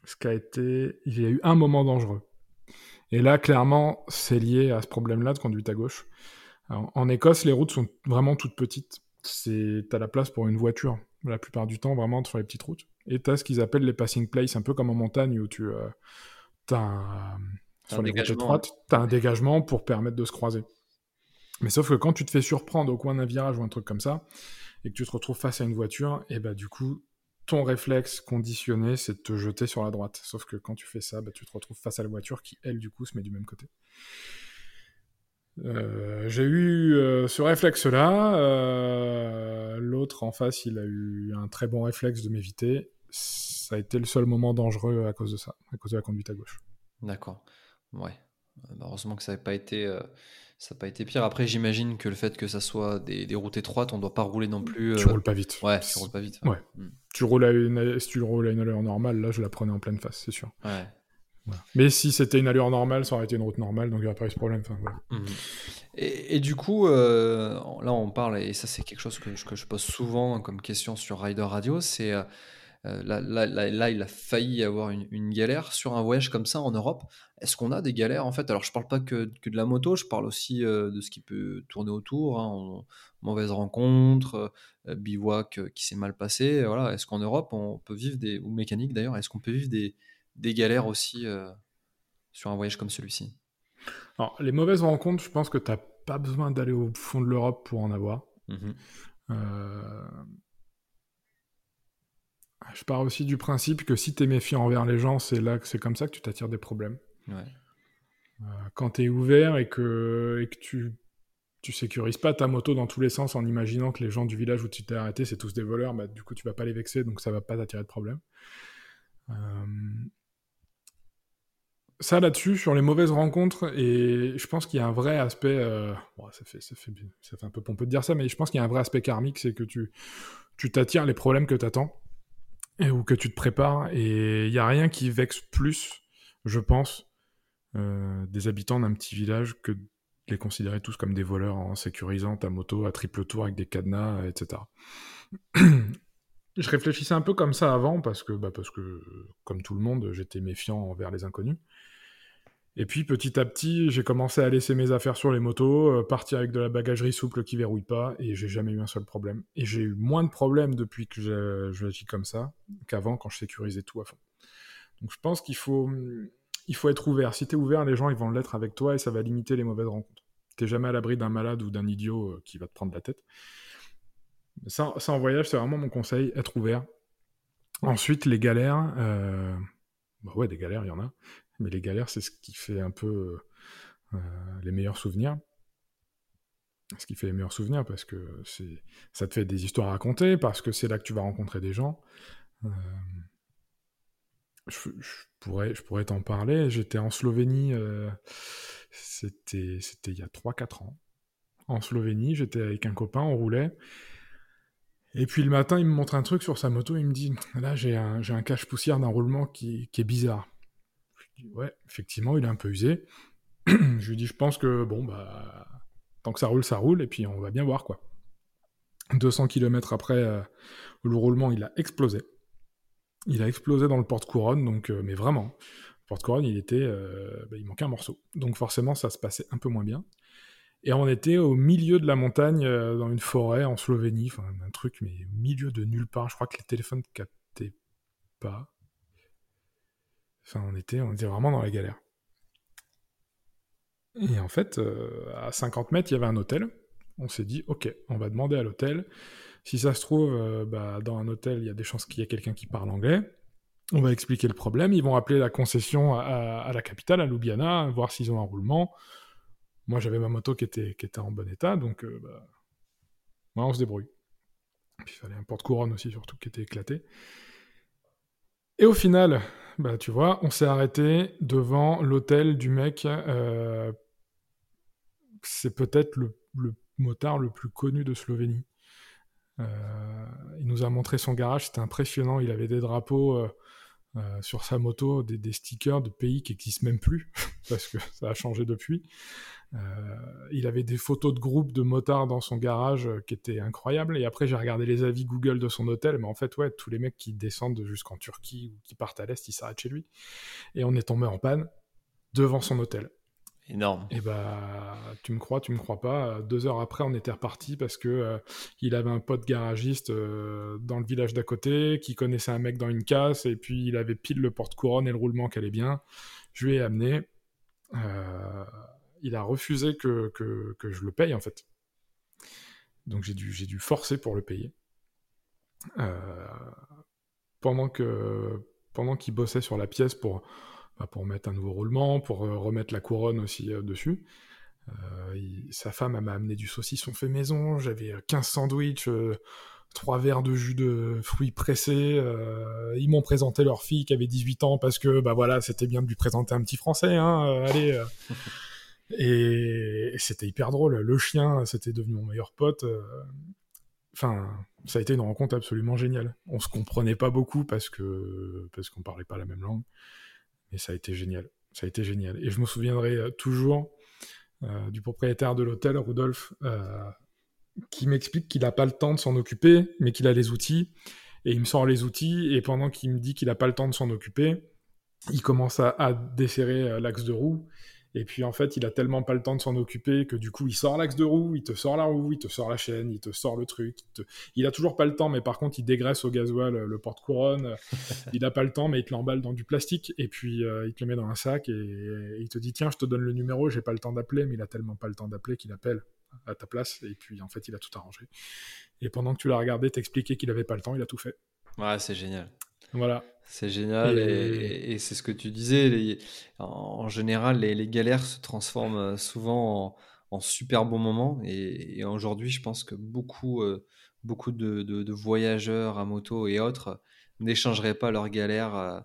ce qui été. Il y a eu un moment dangereux. Et là, clairement, c'est lié à ce problème-là de conduite à gauche. en Écosse, les routes sont vraiment toutes petites. T'as la place pour une voiture, la plupart du temps, vraiment, sur les petites routes. Et t'as ce qu'ils appellent les passing places, un peu comme en montagne, où tu euh, as un, sur les routes étroites, tu as un dégagement pour permettre de se croiser. Mais sauf que quand tu te fais surprendre au coin d'un virage ou un truc comme ça, et que tu te retrouves face à une voiture, et bah du coup, ton réflexe conditionné, c'est de te jeter sur la droite. Sauf que quand tu fais ça, bah, tu te retrouves face à la voiture qui, elle, du coup, se met du même côté. Euh, j'ai eu euh, ce réflexe-là. Euh, l'autre en face, il a eu un très bon réflexe de m'éviter. Ça a été le seul moment dangereux à cause de ça, à cause de la conduite à gauche. D'accord. Ouais. Euh, heureusement que ça n'a pas été, euh, ça pas été pire. Après, j'imagine que le fait que ça soit des, des routes étroites, on doit pas rouler non plus. Tu euh, roules pas vite. Ouais, tu roules pas vite. Ouais. Hmm. Tu roules à une, si tu roules à une allure normale, là, je la prenais en pleine face, c'est sûr. Ouais. Mais si c'était une allure normale, ça aurait été une route normale, donc il n'y aurait pas eu ce problème. Enfin, voilà. Hmm. et, et, du coup, là, on parle, et ça, c'est quelque chose que, que, je pose souvent comme question sur Rider Radio, c'est là, là, là, il a failli avoir une, une, galère sur un voyage comme ça en Europe. Est-ce qu'on a des galères en fait? Alors je parle pas que, que, de la moto, je parle aussi de ce qui peut tourner autour, hein, mauvaise rencontre, bivouac qui s'est mal passé. Voilà. Est-ce qu'en Europe on peut vivre des ou mécanique d'ailleurs, est-ce qu'on peut vivre des, des galères aussi sur un voyage comme celui-ci? Alors les mauvaises rencontres, je pense que tu n'as pas besoin d'aller au fond de l'Europe pour en avoir. Mmh euh, je pars aussi du principe que si tu es méfiant envers les gens, c'est là c'est comme ça que tu t'attires des problèmes. Euh, quand tu es ouvert et que, et que tu tu sécurises pas ta moto dans tous les sens en imaginant que les gens du village où tu t'es arrêté, c'est tous des voleurs, bah, du coup, tu vas pas les vexer, donc ça va pas t'attirer de problème. Euh, ça là-dessus, sur les mauvaises rencontres, et je pense qu'il y a un vrai aspect, euh, ça, fait, ça, fait, ça fait un peu pompeux de dire ça, mais je pense qu'il y a un vrai aspect karmique, c'est que tu tu t'attires les problèmes que tu attends, ou que tu te prépares, et il y a rien qui vexe plus, je pense, euh, des habitants d'un petit village que de les considérer tous comme des voleurs en sécurisant ta moto à triple tour avec des cadenas, etc. je réfléchissais un peu comme ça avant parce que, bah parce que, comme tout le monde, j'étais méfiant envers les inconnus. Et puis petit à petit, j'ai commencé à laisser mes affaires sur les motos, euh, partir avec de la bagagerie souple qui verrouille pas, et j'ai jamais eu un seul problème. Et j'ai eu moins de problèmes depuis que j'agis comme ça qu'avant quand je sécurisais tout à fond. Donc je pense qu'il faut, il faut être ouvert. Si tu es ouvert, les gens ils vont l'être avec toi et ça va limiter les mauvaises rencontres. T'es jamais à l'abri d'un malade ou d'un idiot euh, qui va te prendre la tête. Ça, ça en voyage, c'est vraiment mon conseil, être ouvert. Ensuite, les galères, euh... bah ouais, des galères, il y en a. Mais les galères, c'est ce qui fait un peu euh, les meilleurs souvenirs. Ce qui fait les meilleurs souvenirs parce que ça te fait des histoires à raconter, parce que c'est là que tu vas rencontrer des gens. Euh, je, pourrais, t'en parler. J'étais en Slovénie, euh, c'était, il y a 3-4 ans. En Slovénie, j'étais avec un copain, on roulait. Et puis le matin, il me montre un truc sur sa moto, il me dit, là j'ai un, cache-poussière d'un roulement qui est bizarre ouais, effectivement, il est un peu usé. je lui dis, je pense que, bon, bah, tant que ça roule, ça roule, et puis on va bien voir, quoi. 200 km après euh, le roulement, il a explosé. Il a explosé dans le porte-couronne, donc, euh, mais vraiment. Le porte-couronne, il était, euh, bah, il manquait un morceau. Donc forcément, ça se passait un peu moins bien. Et on était au milieu de la montagne, dans une forêt en Slovénie, enfin un truc, mais au milieu de nulle part. Je crois que les téléphones captaient pas. Enfin, on était, on était vraiment dans la galère. Et en fait, euh, à 50 mètres, il y avait un hôtel. On s'est dit, ok, on va demander à l'hôtel. Si ça se trouve, euh, bah, dans un hôtel, il y a des chances qu'il y ait quelqu'un qui parle anglais. On va expliquer le problème. Ils vont appeler la concession à, la capitale, à Ljubljana, voir s'ils ont un roulement. Moi, j'avais ma moto qui était, qui était en bon état, donc euh, bah, on se débrouille. Puis il fallait un porte-couronne aussi, surtout, qui était éclaté. Et au final, bah tu vois, on s'est arrêté devant l'hôtel du mec. Euh, c'est peut-être le, motard le plus connu de Slovénie. Euh, il nous a montré son garage, c'était impressionnant. Il avait des drapeaux euh, sur sa moto, des, stickers de pays qui n'existent même plus, parce que ça a changé depuis. Euh, il avait des photos de groupe de motards dans son garage euh, qui étaient incroyables. Et après, j'ai regardé les avis Google de son hôtel. Mais en fait, ouais, tous les mecs qui descendent jusqu'en Turquie ou qui partent à l'Est, ils s'arrêtent chez lui. Et on est tombé en panne devant son hôtel. Énorme. Et bah, tu me crois, tu me crois pas. Deux heures après, on était reparti parce que euh, il avait un pote garagiste dans le village d'à côté qui connaissait un mec dans une casse et puis il avait pile le porte-couronne et le roulement qui allait bien. Je lui ai amené. Euh, il a refusé que, que, je le paye, en fait. Donc j'ai dû, dû forcer pour le payer. Euh, pendant que pendant qu'il bossait sur la pièce pour, bah, pour mettre un nouveau roulement, pour euh, remettre la couronne aussi euh, dessus, sa femme m'a amené du saucisson fait maison, j'avais 15 sandwichs, trois verres de jus de fruits pressés. ils m'ont présenté leur fille qui avait 18 ans parce que bah voilà, c'était bien de lui présenter un petit français. Hein, allez. Et, c'était hyper drôle. Le chien, c'était devenu mon meilleur pote. Euh, enfin, ça a été une rencontre absolument géniale. On se comprenait pas beaucoup parce que parce qu'on parlait pas la même langue, mais ça a été génial. Ça a été génial. Et je me souviendrai euh, toujours euh, du propriétaire de l'hôtel, Rudolf, qui m'explique qu'il n'a pas le temps de s'en occuper, mais qu'il a les outils Et il me sort les outils, et pendant qu'il me dit qu'il n'a pas le temps de s'en occuper, il commence à, desserrer euh, l'axe de roue. Et puis en fait, il a tellement pas le temps de s'en occuper que du coup, il sort l'axe de roue, il te sort la roue, il te sort la chaîne, il te sort le truc. Il, te... il a toujours pas le temps, mais par contre, il dégraisse au gasoil le porte-couronne. il a pas le temps, mais il te l'emballe dans du plastique et puis euh, il te le met dans un sac et, et, il te dit tiens, je te donne le numéro, j'ai pas le temps d'appeler, mais il a tellement pas le temps d'appeler qu'il appelle à ta place et puis en fait, il a tout arrangé. Et pendant que tu l'as regardé, t'expliquer qu'il avait pas le temps, il a tout fait. Ouais, c'est génial. Voilà. C'est génial et, et, c'est ce que tu disais. Les, en, général, les, les, galères se transforment euh, souvent en, en super bons moments. Et, et aujourd'hui, je pense que beaucoup, euh, beaucoup de, de, de, voyageurs à moto et autres n'échangeraient pas leurs galères euh,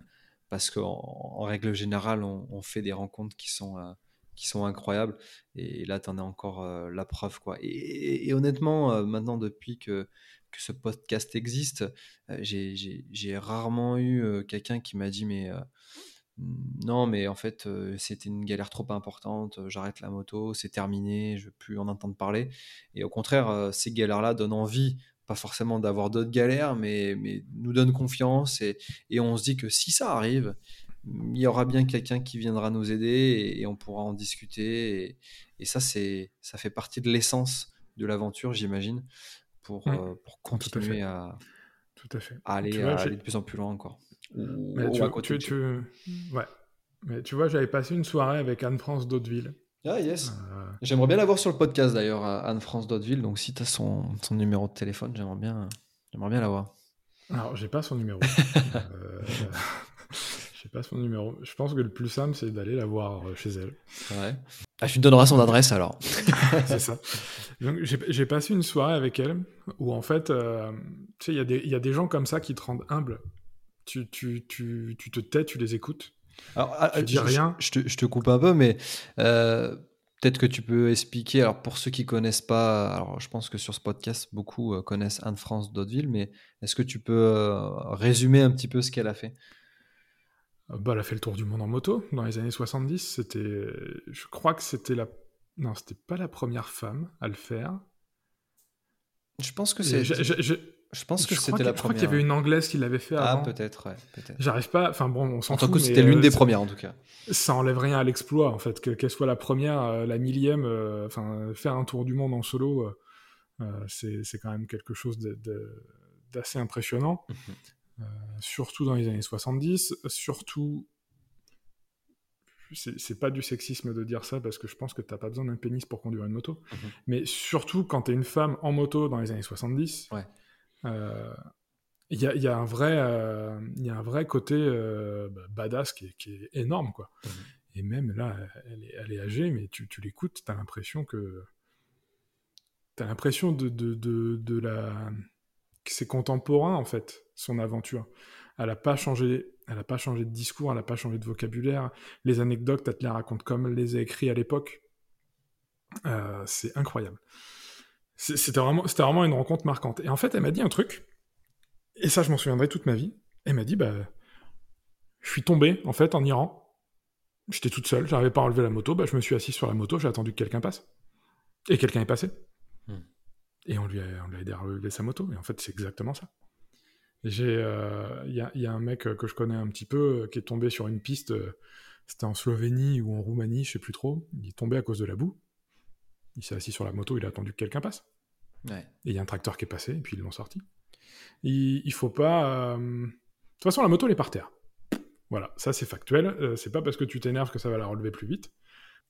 parce qu'en en règle générale, on, on, fait des rencontres qui sont, euh, qui sont incroyables. Et là, tu en as encore la preuve. Quoi. Et, honnêtement, maintenant, depuis que que ce podcast existe. Euh, j'ai rarement eu euh, quelqu'un qui m'a dit mais euh, non mais en fait c'était une galère trop importante, j'arrête la moto, c'est terminé, je veux plus en entendre parler. Et au contraire, ces galères-là donnent envie, pas forcément d'avoir d'autres galères, mais, mais nous donnent confiance et, et, on se dit que si ça arrive, il y aura bien quelqu'un qui viendra nous aider et, on pourra en discuter. Et, et ça, ça fait partie de l'essence de l'aventure, j'imagine pour, mmh. euh, pour continuer à, à, Tout à, fait. à aller, vois, à aller de plus en plus loin encore. Mais tu, tu, tu, ouais. Mais tu vois, j'avais passé une soirée avec Anne-France d'Hauteville. Ah yes. Euh... J'aimerais bien la voir sur le podcast d'ailleurs, Anne-France d'Hauteville. Donc si tu as son, son, numéro de téléphone, j'aimerais bien, j'aimerais bien la voir. Alors, j'ai pas son numéro. euh, j'ai pas son numéro. Je pense que le plus simple, c'est d'aller la voir euh, chez elle. Ouais. Ah, tu me donneras son adresse alors. c'est ça. J'ai passé une soirée avec elle où en fait, euh, tu sais, il y, y, a des gens comme ça qui te rendent humble. Tu, tu, tu, tu te tais, tu les écoutes. Alors, tu ah, dis je, rien. Je, je, te, je, te, coupe un peu, mais euh, peut-être que tu peux expliquer. Alors, pour ceux qui connaissent pas, alors je pense que sur ce podcast, beaucoup connaissent Anne-France d'Hauteville, mais est-ce que tu peux résumer un petit peu ce qu'elle a fait? Bah, elle a fait le tour du monde en moto dans les années 70. C'était, je crois que c'était la, non, c'était pas la première femme à le faire. Je pense que c'est. Je, pense que c'était la première. Je crois qu'il y avait une anglaise qui l'avait fait ah, avant. Ah, peut-être, ouais. J'arrive pas. Enfin bon, on s'en fout. En tout cas, c'était l'une euh, des premières, en tout cas. Ça enlève rien à l'exploit, en fait, que qu'elle soit la première, euh, la millième. euh, Enfin, faire un tour du monde en solo, euh, c'est quand même quelque chose d'assez impressionnant. Mhm. Euh, surtout dans les années 70, surtout c'est pas du sexisme de dire ça parce que je pense que t'as pas besoin d'un pénis pour conduire une moto, Mhm. mais surtout quand t'es une femme en moto dans les années 70, Ouais. euh, il y, a, il y, a un vrai, euh, il y a un vrai côté euh, bah, badass qui est, qui est énorme, quoi. Mhm. Et même là, elle est, elle est âgée, mais tu, tu l'écoutes, t'as l'impression que. T'as l'impression de, de, de, de la. C'est contemporain, en fait, son aventure. Elle a pas changé, elle a pas changé de discours, elle a pas changé de vocabulaire. Les anecdotes, elle te les raconte comme elle les a écrites à l'époque. Euh, c'est incroyable. C'était vraiment, c'était une rencontre marquante. Et en fait, elle m'a dit un truc, et ça, je m'en souviendrai toute ma vie. Elle m'a dit, bah, je suis tombé, en fait, en Iran. J'étais toute seule, j'arrivais pas à enlever la moto, bah, je me suis assis sur la moto, j'ai attendu que quelqu'un passe. Et quelqu'un est passé. Et on lui a, on lui a aidé à relever sa moto. Et en fait, c'est exactement ça. J'ai, il euh, y, a, y, a, un mec que je connais un petit peu qui est tombé sur une piste. C'était en Slovénie ou en Roumanie, je sais plus trop. Il est tombé à cause de la boue. Il s'est assis sur la moto, il a attendu que quelqu'un passe. Ouais. Et il y a un tracteur qui est passé, et puis ils l'ont sorti. Il, il faut pas. Euh... De toute façon, la moto, elle est par terre. Voilà, ça c'est factuel. Euh, c'est pas parce que tu t'énerves que ça va la relever plus vite.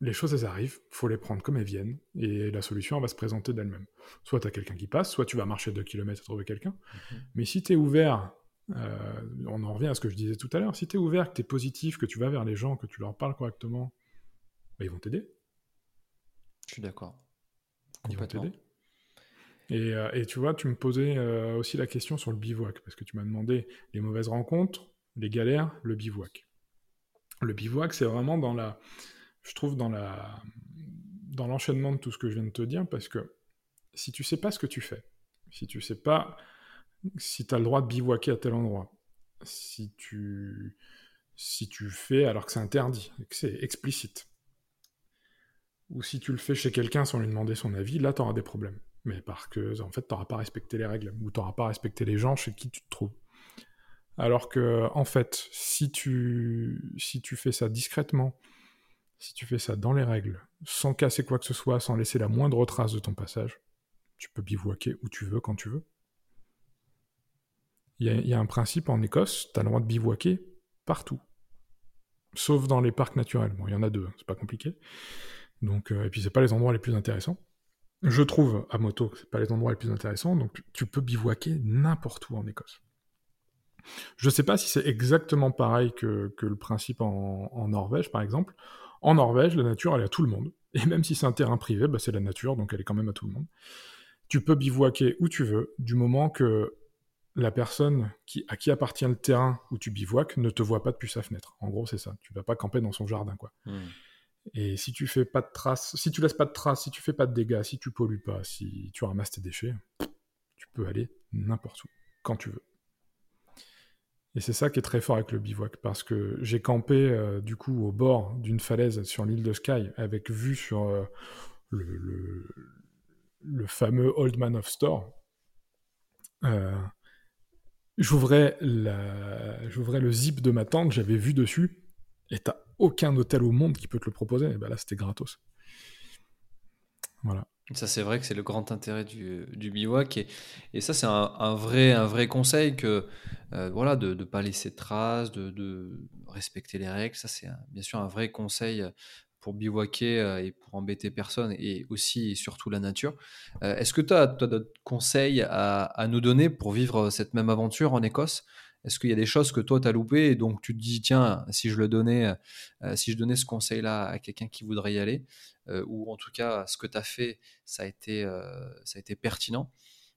Les choses, elles arrivent, faut les prendre comme elles viennent, et la solution, elle va se présenter d'elle-même. Soit tu as quelqu'un qui passe, soit tu vas marcher 2 km à trouver quelqu'un. Mm -hmm. Mais si tu es ouvert, euh, on en revient à ce que je disais tout à l'heure, si tu es ouvert, que tu es positif, que tu vas vers les gens, que tu leur parles correctement, bah, ils vont t'aider. Je suis d'accord. Ils vont t'aider. Et, euh, et, tu vois, tu me posais euh, aussi la question sur le bivouac, parce que tu m'as demandé les mauvaises rencontres, les galères, le bivouac. Le bivouac, c'est vraiment dans la, je trouve, dans la, dans l'enchaînement de tout ce que je viens de te dire, parce que si tu sais pas ce que tu fais, si tu sais pas si tu as le droit de bivouaquer à tel endroit, si tu, si tu fais alors que c'est interdit, que c'est explicite, ou si tu le fais chez quelqu'un sans lui demander son avis, là tu auras des problèmes. Mais parce que en fait, tu n'auras pas respecté les règles, ou tu n'auras pas respecté les gens chez qui tu te trouves. Alors que, en fait, si tu, si tu fais ça discrètement, si tu fais ça dans les règles, sans casser quoi que ce soit, sans laisser la moindre trace de ton passage, tu peux bivouaquer où tu veux, quand tu veux. Il y, a un principe en Écosse, tu as le droit de bivouaquer partout. Sauf dans les parcs naturels. Bon, il y en a deux, hein, c'est pas compliqué. Donc, euh, et puis c'est pas les endroits les plus intéressants. Je trouve à moto, c'est pas les endroits les plus intéressants, donc tu peux bivouaquer n'importe où en Écosse. Je sais pas si c'est exactement pareil que, le principe en, Norvège, par exemple. En Norvège, la nature, elle est à tout le monde. Et même si c'est un terrain privé, bah, c'est la nature, donc elle est quand même à tout le monde. Tu peux bivouaquer où tu veux, du moment que la personne qui, à qui appartient le terrain où tu bivouaques ne te voit pas depuis sa fenêtre. En gros, c'est ça. Tu vas pas camper dans son jardin, quoi. Hmm. Et si tu fais pas de traces, si tu laisses pas de traces, si tu fais pas de dégâts, si tu pollues pas, si tu ramasses tes déchets, tu peux aller n'importe où, quand tu veux. Et c'est ça qui est très fort avec le bivouac, parce que j'ai campé euh, du coup au bord d'une falaise sur l'île de Skye, avec vue sur euh, le, fameux Old Man of Store. Euh, j'ouvrais le zip de ma tente, j'avais vu dessus, et t'as aucun hôtel au monde qui peut te le proposer. Et ben là, c'était gratos. Voilà. Ça, c'est vrai que c'est le grand intérêt du, du bivouac. Et, et ça, c'est un, vrai, un vrai conseil que, euh, voilà, de ne pas laisser de traces, de, de, respecter les règles. Ça, c'est bien sûr un vrai conseil pour bivouaquer euh, et pour embêter personne et aussi et surtout la nature. Euh, est-ce que tu as, d'autres conseils à, à, nous donner pour vivre cette même aventure en Écosse? Est-ce qu'il y a des choses que toi, tu as loupées et donc tu te dis, tiens, si je le donnais, euh, si je donnais ce conseil-là à quelqu'un qui voudrait y aller, euh, ou en tout cas, ce que tu as fait, ça a, été, euh, ça a été pertinent.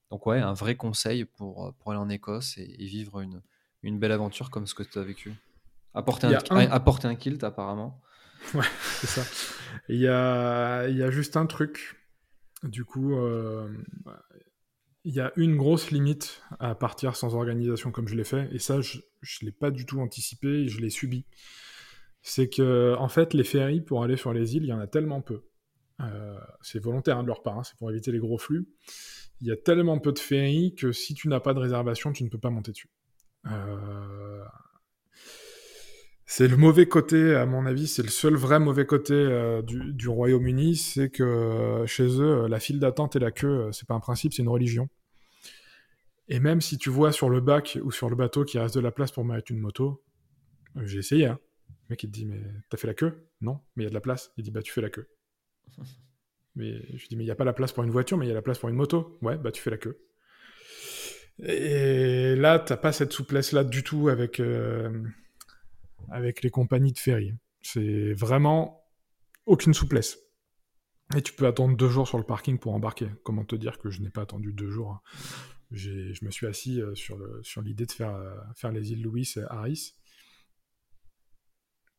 Donc, ouais, un vrai conseil pour, pour aller en Écosse et, vivre une, une, belle aventure comme ce que tu as vécu. Apporter un, apporter un kilt, apparemment. Ouais, c'est ça. Il y a, il y a juste un truc. Du coup, il y a une grosse limite à partir sans organisation comme je l'ai fait, et ça, je ne l'ai pas du tout anticipé, je l'ai subi. C'est que, en fait, les ferries pour aller sur les îles, il y en a tellement peu. Euh, c'est volontaire de leur part, hein, c'est pour éviter les gros flux. Il y a tellement peu de ferries que si tu n'as pas de réservation, tu ne peux pas monter dessus. Euh, c'est le mauvais côté, à mon avis, c'est le seul vrai mauvais côté euh, du, Royaume-Uni, c'est que euh, chez eux, euh, la file d'attente et la queue, c'est pas un principe, c'est une religion. Et même si tu vois sur le bac ou sur le bateau qu'il reste de la place pour mettre une moto, j'ai essayé. Hein. Le mec il te dit mais t'as fait la queue? Non, mais il y a de la place. Il dit bah tu fais la queue. mais je dis mais il y a pas la place pour une voiture, mais il y a la place pour une moto. Ouais, bah tu fais la queue. Et là t'as pas cette souplesse là du tout avec avec les compagnies de ferry. C'est vraiment aucune souplesse. Et tu peux attendre deux jours sur le parking pour embarquer. Comment te dire que je n'ai pas attendu deux jours hein. Je me suis assis euh, sur l'idée de faire, euh, faire les îles Louis et Harris.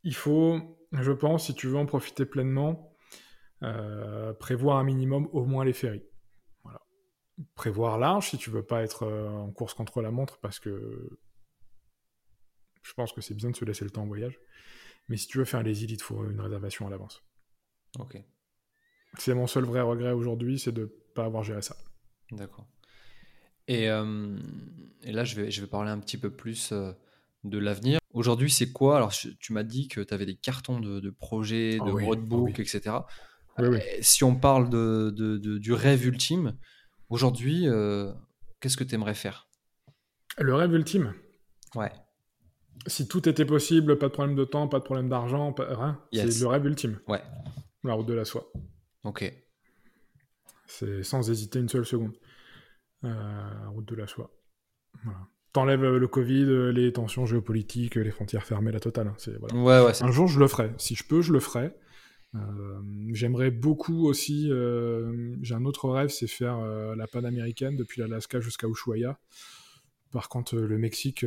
Il faut, je pense, si tu veux en profiter pleinement, euh, prévoir un minimum au moins les ferries. Voilà. Prévoir large si tu veux pas être en course contre la montre parce que je pense que c'est bien de se laisser le temps en voyage. Mais si tu veux faire les îles, il te faut une réservation à l'avance. Ok. C'est mon seul vrai regret aujourd'hui, c'est de ne pas avoir géré ça. D'accord. Et, euh, et, là, je vais, je vais parler un petit peu plus euh, de l'avenir. Aujourd'hui, c'est quoi? Alors, tu m'as dit que tu avais des cartons de, projets, de ah roadbook, ah etc. Euh, si on parle de, de, du rêve ultime, aujourd'hui, qu'est-ce que tu aimerais faire? Le rêve ultime? Ouais si tout était possible, pas de problème de temps, pas de problème d'argent, rien, c'est le rêve ultime. Ouais. La route de la soie. Ok. C'est sans hésiter une seule seconde. Euh, la route de la soie. Voilà. T'enlèves euh, le Covid, euh, les tensions géopolitiques, les frontières fermées, la totale. Hein, ouais, ouais, un jour, je le ferai. Si je peux, je le ferai. J'aimerais beaucoup aussi. J'ai un autre rêve, c'est faire la panaméricaine depuis l'Alaska jusqu'à Ushuaia. Par contre, le Mexique,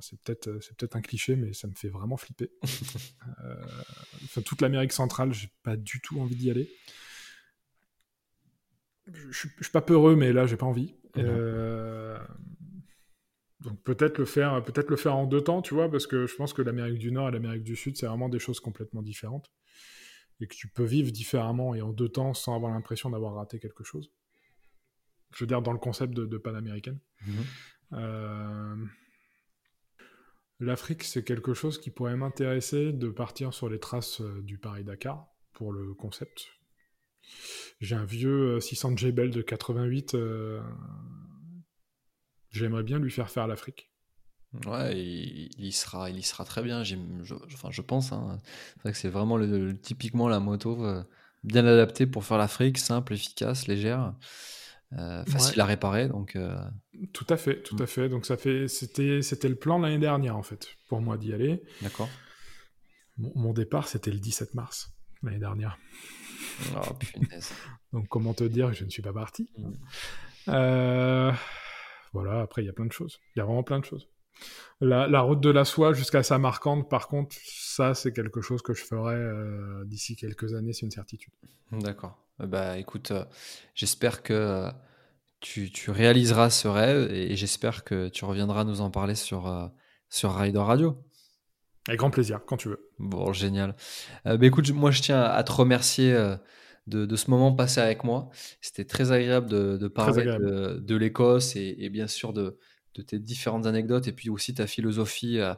c'est peut-être euh, c'est peut-être un cliché, mais ça me fait vraiment flipper. euh, toute l'Amérique centrale, j'ai pas du tout envie d'y aller. Je, suis pas peureux, mais là, j'ai pas envie. Mhm. Euh, donc peut-être le faire, peut-être le faire en deux temps, tu vois, parce que je pense que l'Amérique du Nord et l'Amérique du Sud, c'est vraiment des choses complètement différentes et que tu peux vivre différemment et en deux temps sans avoir l'impression d'avoir raté quelque chose. Je veux dire dans le concept de, de panaméricaine. Mhm. Euh, l'Afrique, c'est quelque chose qui pourrait m'intéresser de partir sur les traces euh, du Paris-Dakar pour le concept. J'ai un vieux 600 Jebel de 88. J'aimerais bien lui faire faire l'Afrique. Ouais, il, y sera, il sera très bien. Je, pense. Hein. C'est vrai que c'est vraiment typiquement la moto euh, bien adaptée pour faire l'Afrique, simple, efficace, légère, euh, facile à réparer. Donc. Euh, tout à fait, tout mm. à fait. Donc ça fait, c'était, c'était le plan l'année dernière en fait pour moi d'y aller. D'accord. Mon, départ c'était le 17 mars l'année dernière. Oh punaise. donc comment te dire que je ne suis pas parti. Mm. Euh voilà, après, il y a plein de choses. Il y a vraiment plein de choses. La, route de la soie jusqu'à Samarcande, par contre, ça, c'est quelque chose que je ferai d'ici quelques années, c'est une certitude. D'accord. Euh, bah écoute, euh, j'espère que tu, réaliseras ce rêve et, j'espère que tu reviendras nous en parler sur, sur Rider Radio. Avec grand plaisir, quand tu veux. Bon, génial. bah écoute, moi, je tiens à te remercier de, ce moment passé avec moi. C'était très agréable de, parler de, l'Écosse et, bien sûr de, tes différentes anecdotes et puis aussi ta philosophie euh,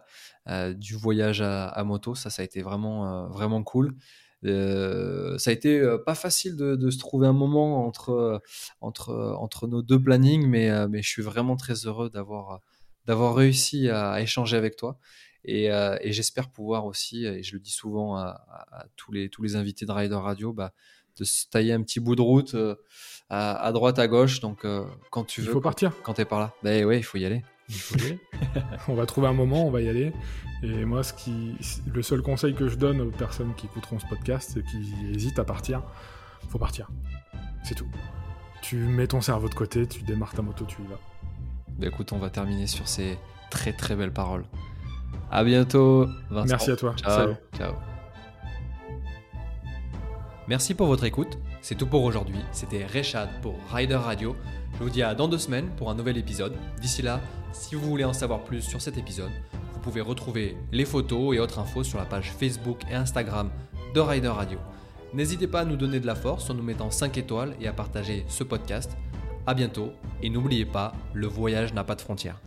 euh, du voyage à, moto. Ça, ça a été vraiment, euh, vraiment cool. Ça a été pas facile de, se trouver un moment entre, entre, entre nos deux plannings, mais, mais je suis vraiment très heureux d'avoir d'avoir réussi à, échanger avec toi. Et, j'espère pouvoir aussi, et je le dis souvent à, tous, les, tous les invités de Rider Radio, bah, de se tailler un petit bout de route euh, à, droite, à gauche. Donc, euh, quand tu veux. Il faut partir. Quand t'es par là. Ben ouais, il faut y aller. On va trouver un moment, on va y aller. Et moi, ce qui, le seul conseil que je donne aux personnes qui écouteront ce podcast et qui hésitent à partir, faut partir. C'est tout. Tu mets ton cerveau de côté, tu démarres ta moto, tu y vas. Ben écoute, on va terminer sur ces très très belles paroles. À bientôt, Vincent. Merci à toi. Ciao. Ciao. Merci pour votre écoute. C'est tout pour aujourd'hui. C'était Rechad pour Rider Radio. Je vous dis à dans deux semaines pour un nouvel épisode. D'ici là, si vous voulez en savoir plus sur cet épisode, vous pouvez retrouver les photos et autres infos sur la page Facebook et Instagram de Rider Radio. N'hésitez pas à nous donner de la force en nous mettant 5 étoiles et à partager ce podcast. A bientôt et n'oubliez pas, le voyage n'a pas de frontières.